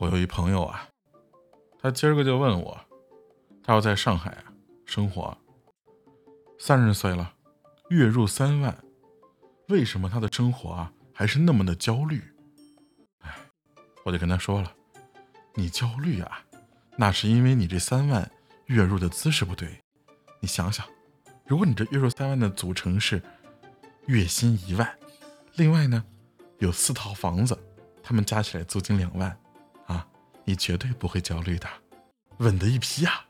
我有一朋友啊，他今儿个就问我，他要在上海啊生活，三十岁了，月入三万，为什么他的生活啊还是那么的焦虑？哎，我就跟他说了，你焦虑啊，那是因为你这三万月入的姿势不对。你想想，如果你这月入三万的组成是月薪一万，另外呢有四套房子，他们加起来租金两万。你绝对不会焦虑的，稳的一批啊！